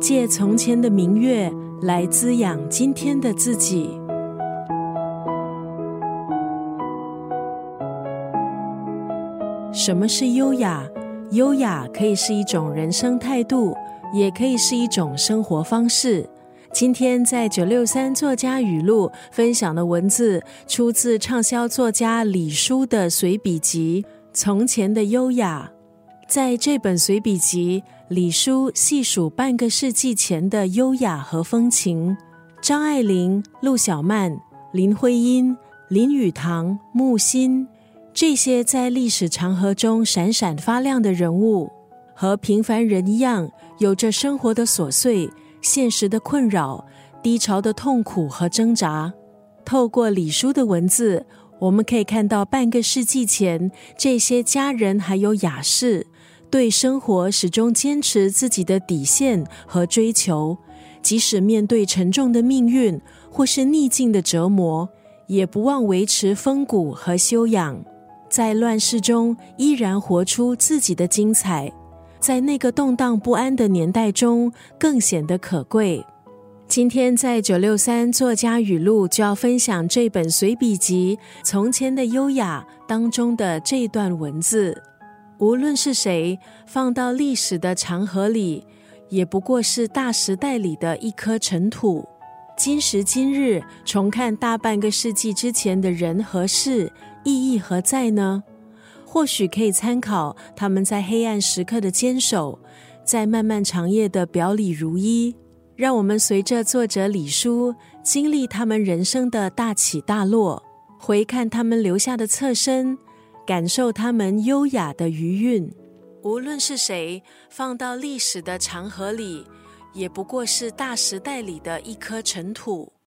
借从前的明月来滋养今天的自己。什么是优雅？优雅可以是一种人生态度，也可以是一种生活方式。今天在九六三作家语录分享的文字，出自畅销作家李叔的随笔集《从前的优雅》。在这本随笔集，李叔细数半个世纪前的优雅和风情。张爱玲、陆小曼、林徽因、林语堂、木心。这些在历史长河中闪闪发亮的人物，和平凡人一样，有着生活的琐碎、现实的困扰、低潮的痛苦和挣扎。透过李叔的文字，我们可以看到半个世纪前这些佳人还有雅士，对生活始终坚持自己的底线和追求，即使面对沉重的命运或是逆境的折磨，也不忘维持风骨和修养。在乱世中依然活出自己的精彩，在那个动荡不安的年代中更显得可贵。今天在九六三作家语录就要分享这本随笔集《从前的优雅》当中的这段文字：无论是谁放到历史的长河里，也不过是大时代里的一颗尘土。今时今日重看大半个世纪之前的人和事。意义何在呢？或许可以参考他们在黑暗时刻的坚守，在漫漫长夜的表里如一。让我们随着作者李叔经历他们人生的大起大落，回看他们留下的侧身，感受他们优雅的余韵。无论是谁放到历史的长河里，也不过是大时代里的一颗尘土。